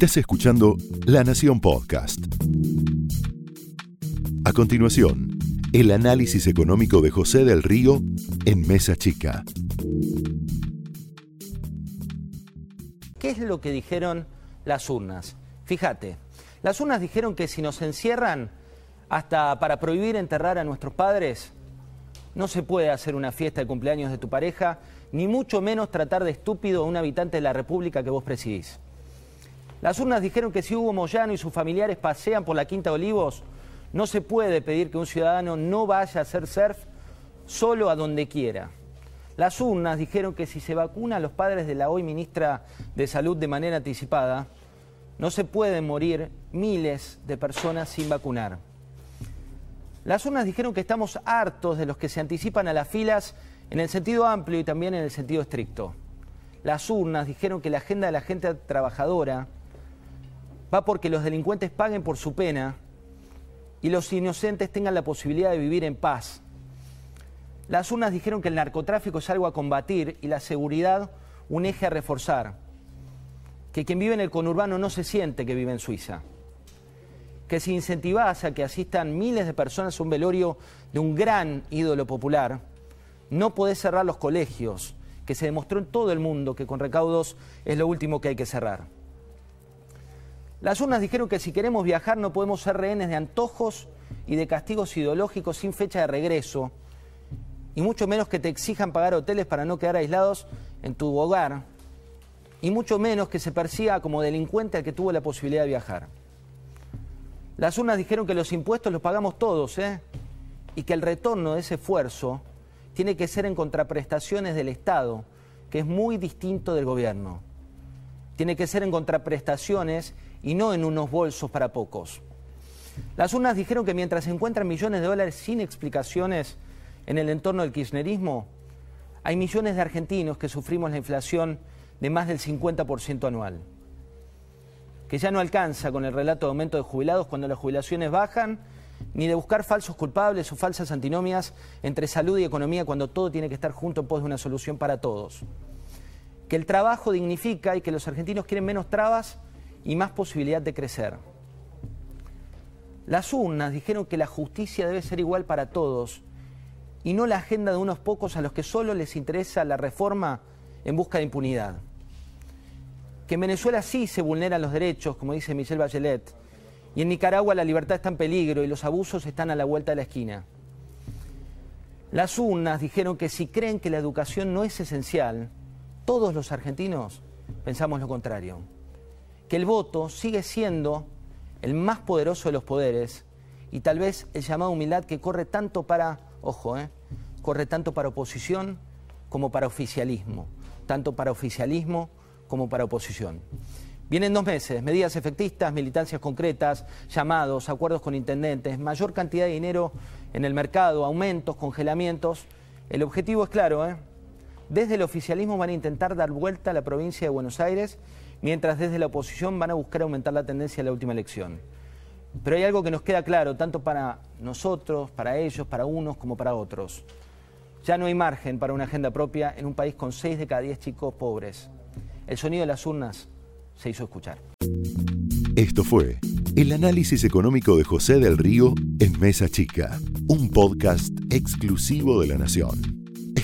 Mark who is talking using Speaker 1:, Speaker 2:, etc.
Speaker 1: Estás escuchando La Nación Podcast. A continuación, el análisis económico de José del Río en Mesa Chica.
Speaker 2: ¿Qué es lo que dijeron las urnas? Fíjate, las urnas dijeron que si nos encierran hasta para prohibir enterrar a nuestros padres, no se puede hacer una fiesta de cumpleaños de tu pareja, ni mucho menos tratar de estúpido a un habitante de la República que vos presidís. Las urnas dijeron que si Hugo Moyano y sus familiares pasean por la Quinta de Olivos, no se puede pedir que un ciudadano no vaya a hacer surf solo a donde quiera. Las urnas dijeron que si se vacuna a los padres de la hoy ministra de Salud de manera anticipada, no se pueden morir miles de personas sin vacunar. Las urnas dijeron que estamos hartos de los que se anticipan a las filas en el sentido amplio y también en el sentido estricto. Las urnas dijeron que la agenda de la gente trabajadora va porque los delincuentes paguen por su pena y los inocentes tengan la posibilidad de vivir en paz. Las urnas dijeron que el narcotráfico es algo a combatir y la seguridad un eje a reforzar. Que quien vive en el conurbano no se siente que vive en Suiza. Que si incentivás a que asistan miles de personas a un velorio de un gran ídolo popular, no podés cerrar los colegios, que se demostró en todo el mundo que con recaudos es lo último que hay que cerrar. Las urnas dijeron que si queremos viajar no podemos ser rehenes de antojos y de castigos ideológicos sin fecha de regreso, y mucho menos que te exijan pagar hoteles para no quedar aislados en tu hogar, y mucho menos que se persiga como delincuente al que tuvo la posibilidad de viajar. Las urnas dijeron que los impuestos los pagamos todos, ¿eh? y que el retorno de ese esfuerzo tiene que ser en contraprestaciones del Estado, que es muy distinto del gobierno. Tiene que ser en contraprestaciones y no en unos bolsos para pocos. Las urnas dijeron que mientras se encuentran millones de dólares sin explicaciones en el entorno del kirchnerismo, hay millones de argentinos que sufrimos la inflación de más del 50% anual, que ya no alcanza con el relato de aumento de jubilados cuando las jubilaciones bajan, ni de buscar falsos culpables o falsas antinomias entre salud y economía cuando todo tiene que estar junto en pos de una solución para todos. Que el trabajo dignifica y que los argentinos quieren menos trabas y más posibilidad de crecer. Las urnas dijeron que la justicia debe ser igual para todos y no la agenda de unos pocos a los que solo les interesa la reforma en busca de impunidad. Que en Venezuela sí se vulneran los derechos, como dice Michelle Bachelet, y en Nicaragua la libertad está en peligro y los abusos están a la vuelta de la esquina. Las urnas dijeron que si creen que la educación no es esencial, todos los argentinos pensamos lo contrario que el voto sigue siendo el más poderoso de los poderes y tal vez el llamado humildad que corre tanto para, ojo, eh, corre tanto para oposición como para oficialismo, tanto para oficialismo como para oposición. Vienen dos meses, medidas efectistas, militancias concretas, llamados, acuerdos con intendentes, mayor cantidad de dinero en el mercado, aumentos, congelamientos. El objetivo es claro, ¿eh? desde el oficialismo van a intentar dar vuelta a la provincia de Buenos Aires mientras desde la oposición van a buscar aumentar la tendencia de la última elección. Pero hay algo que nos queda claro, tanto para nosotros, para ellos, para unos como para otros. Ya no hay margen para una agenda propia en un país con 6 de cada 10 chicos pobres. El sonido de las urnas se hizo escuchar.
Speaker 1: Esto fue el análisis económico de José del Río en Mesa Chica, un podcast exclusivo de la Nación.